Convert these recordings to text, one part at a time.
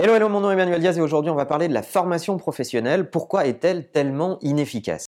Hello, hello, mon nom est Emmanuel Diaz et aujourd'hui on va parler de la formation professionnelle. Pourquoi est-elle tellement inefficace?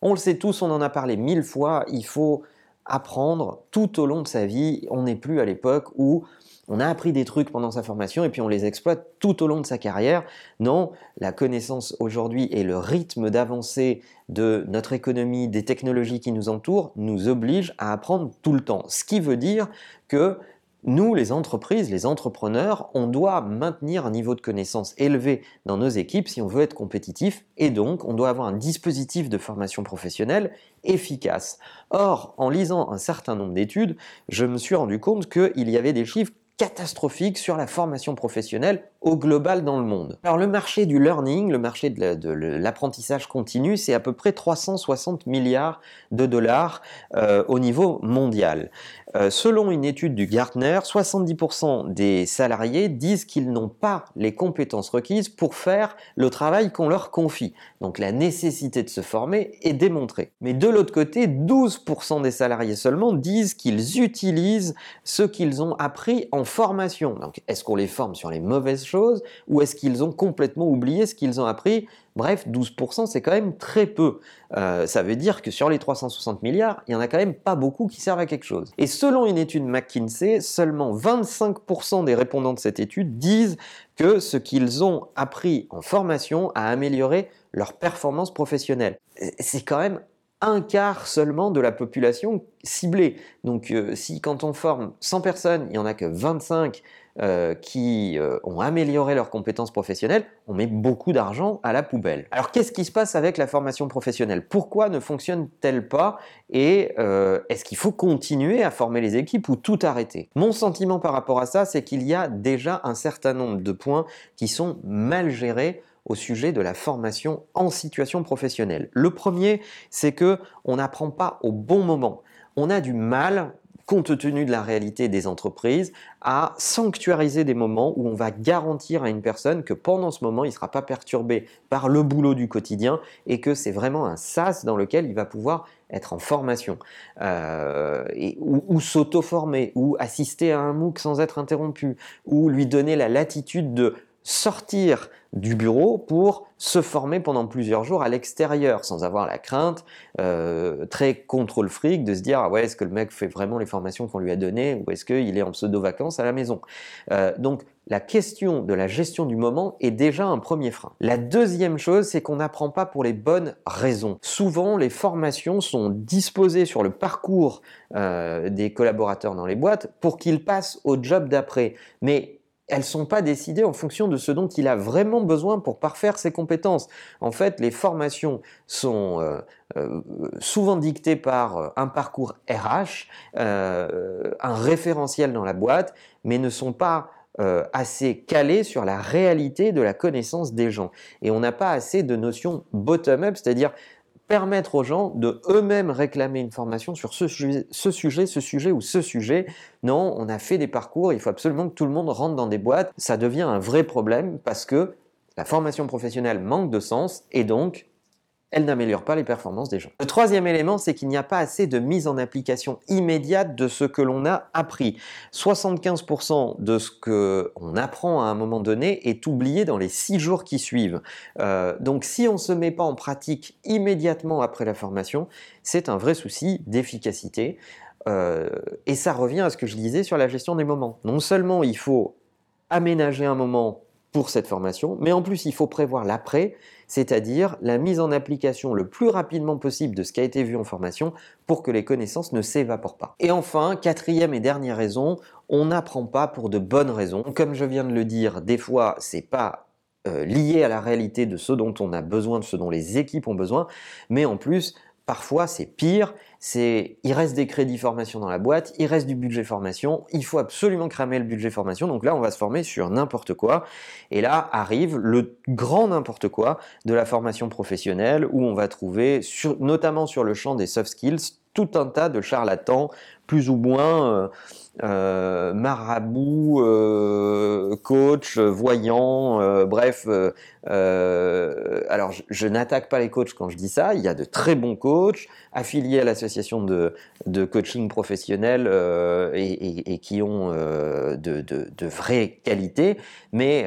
On le sait tous, on en a parlé mille fois, il faut apprendre tout au long de sa vie. On n'est plus à l'époque où on a appris des trucs pendant sa formation et puis on les exploite tout au long de sa carrière. Non, la connaissance aujourd'hui et le rythme d'avancée de notre économie, des technologies qui nous entourent, nous oblige à apprendre tout le temps. Ce qui veut dire que nous, les entreprises, les entrepreneurs, on doit maintenir un niveau de connaissance élevé dans nos équipes si on veut être compétitif et donc on doit avoir un dispositif de formation professionnelle efficace. Or, en lisant un certain nombre d'études, je me suis rendu compte qu'il y avait des chiffres catastrophique sur la formation professionnelle au global dans le monde. Alors le marché du learning, le marché de l'apprentissage continu, c'est à peu près 360 milliards de dollars euh, au niveau mondial. Euh, selon une étude du Gartner, 70% des salariés disent qu'ils n'ont pas les compétences requises pour faire le travail qu'on leur confie. Donc la nécessité de se former est démontrée. Mais de l'autre côté, 12% des salariés seulement disent qu'ils utilisent ce qu'ils ont appris en formation. Donc, est-ce qu'on les forme sur les mauvaises ou est-ce qu'ils ont complètement oublié ce qu'ils ont appris? Bref, 12%, c'est quand même très peu. Euh, ça veut dire que sur les 360 milliards, il n'y en a quand même pas beaucoup qui servent à quelque chose. Et selon une étude McKinsey, seulement 25% des répondants de cette étude disent que ce qu'ils ont appris en formation a amélioré leur performance professionnelle. C'est quand même un quart seulement de la population ciblée. Donc euh, si quand on forme 100 personnes, il n'y en a que 25 euh, qui euh, ont amélioré leurs compétences professionnelles, on met beaucoup d'argent à la poubelle. Alors qu'est-ce qui se passe avec la formation professionnelle? Pourquoi ne fonctionne-t-elle pas? Et est-ce qu'il faut continuer à former les équipes ou tout arrêter? Mon sentiment par rapport à ça, c'est qu'il y a déjà un certain nombre de points qui sont mal gérés au sujet de la formation en situation professionnelle. Le premier, c'est que on n'apprend pas au bon moment. On a du mal compte tenu de la réalité des entreprises, à sanctuariser des moments où on va garantir à une personne que pendant ce moment, il ne sera pas perturbé par le boulot du quotidien et que c'est vraiment un sas dans lequel il va pouvoir être en formation euh, ou, ou s'auto-former ou assister à un MOOC sans être interrompu ou lui donner la latitude de sortir du bureau pour se former pendant plusieurs jours à l'extérieur sans avoir la crainte euh, très contrôle fric de se dire ah ouais est-ce que le mec fait vraiment les formations qu'on lui a données ou est-ce qu'il est en pseudo vacances à la maison? Euh, donc la question de la gestion du moment est déjà un premier frein. La deuxième chose, c'est qu'on n'apprend pas pour les bonnes raisons. Souvent, les formations sont disposées sur le parcours euh, des collaborateurs dans les boîtes pour qu'ils passent au job d'après. Mais elles sont pas décidées en fonction de ce dont il a vraiment besoin pour parfaire ses compétences. En fait, les formations sont euh, euh, souvent dictées par euh, un parcours RH, un référentiel dans la boîte, mais ne sont pas assez calées sur la réalité de la connaissance des gens. Et on n'a pas assez de notions bottom-up, c'est-à-dire permettre aux gens de eux-mêmes réclamer une formation sur ce sujet, ce sujet, ce sujet ou ce sujet. Non, on a fait des parcours, il faut absolument que tout le monde rentre dans des boîtes. Ça devient un vrai problème parce que la formation professionnelle manque de sens et donc elle n'améliore pas les performances des gens. Le troisième élément, c'est qu'il n'y a pas assez de mise en application immédiate de ce que l'on a appris. 75% de ce que on apprend à un moment donné est oublié dans les six jours qui suivent. Euh, donc si on ne se met pas en pratique immédiatement après la formation, c'est un vrai souci d'efficacité. Euh, et ça revient à ce que je disais sur la gestion des moments. Non seulement il faut aménager un moment pour cette formation, mais en plus il faut prévoir l'après, c'est-à-dire la mise en application le plus rapidement possible de ce qui a été vu en formation pour que les connaissances ne s'évaporent pas. Et enfin, quatrième et dernière raison, on n'apprend pas pour de bonnes raisons. Comme je viens de le dire, des fois c'est pas euh, lié à la réalité de ce dont on a besoin, de ce dont les équipes ont besoin, mais en plus Parfois, c'est pire, il reste des crédits formation dans la boîte, il reste du budget formation, il faut absolument cramer le budget formation. Donc là, on va se former sur n'importe quoi. Et là arrive le grand n'importe quoi de la formation professionnelle où on va trouver, notamment sur le champ des soft skills, tout un tas de charlatans plus ou moins euh, marabout, euh, coach, voyant, euh, bref. alors, je, n'attaque pas les coachs quand je dis ça. Il y a de très bons coachs affiliés à l'association de, coaching professionnel et, qui ont de, de, vraies qualités, mais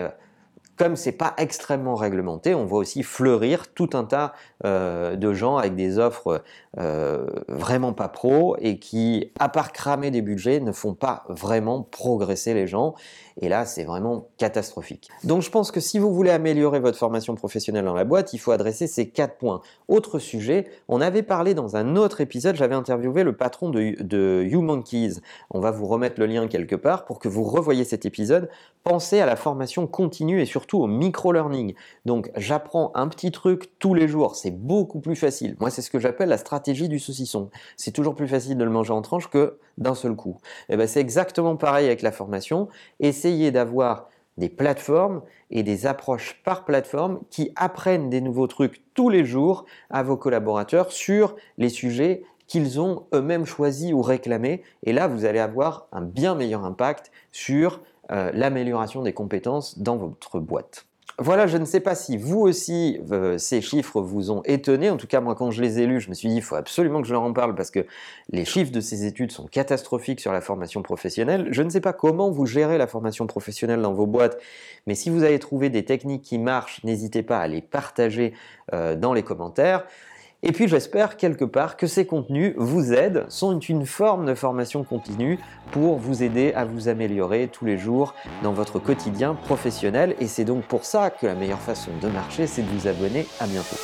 comme c'est pas extrêmement réglementé, on voit aussi fleurir tout un tas euh, de gens avec des offres euh, vraiment pas pro et qui, à part cramer des budgets, ne font pas vraiment progresser les gens. Et là, c'est vraiment catastrophique. Donc je pense que si vous voulez améliorer votre formation professionnelle dans la boîte, il faut adresser ces quatre points. Autre sujet, on avait parlé dans un autre épisode, j'avais interviewé le patron de, de YouMonkeys. On va vous remettre le lien quelque part pour que vous revoyez cet épisode. Pensez à la formation continue et surtout au micro-learning. Donc j'apprends un petit truc tous les jours, c'est beaucoup plus facile. Moi, c'est ce que j'appelle la stratégie du saucisson. C'est toujours plus facile de le manger en tranches que d'un seul coup. Et eh ben, c'est exactement pareil avec la formation. Essayez d'avoir des plateformes et des approches par plateforme qui apprennent des nouveaux trucs tous les jours à vos collaborateurs sur les sujets qu'ils ont eux-mêmes choisis ou réclamés. Et là, vous allez avoir un bien meilleur impact sur euh, l'amélioration des compétences dans votre boîte. Voilà, je ne sais pas si vous aussi, euh, ces chiffres vous ont étonné. En tout cas, moi, quand je les ai lus, je me suis dit, il faut absolument que je leur en parle parce que les chiffres de ces études sont catastrophiques sur la formation professionnelle. Je ne sais pas comment vous gérez la formation professionnelle dans vos boîtes, mais si vous avez trouvé des techniques qui marchent, n'hésitez pas à les partager euh, dans les commentaires. Et puis j'espère quelque part que ces contenus vous aident, sont une forme de formation continue pour vous aider à vous améliorer tous les jours dans votre quotidien professionnel. Et c'est donc pour ça que la meilleure façon de marcher, c'est de vous abonner. À bientôt.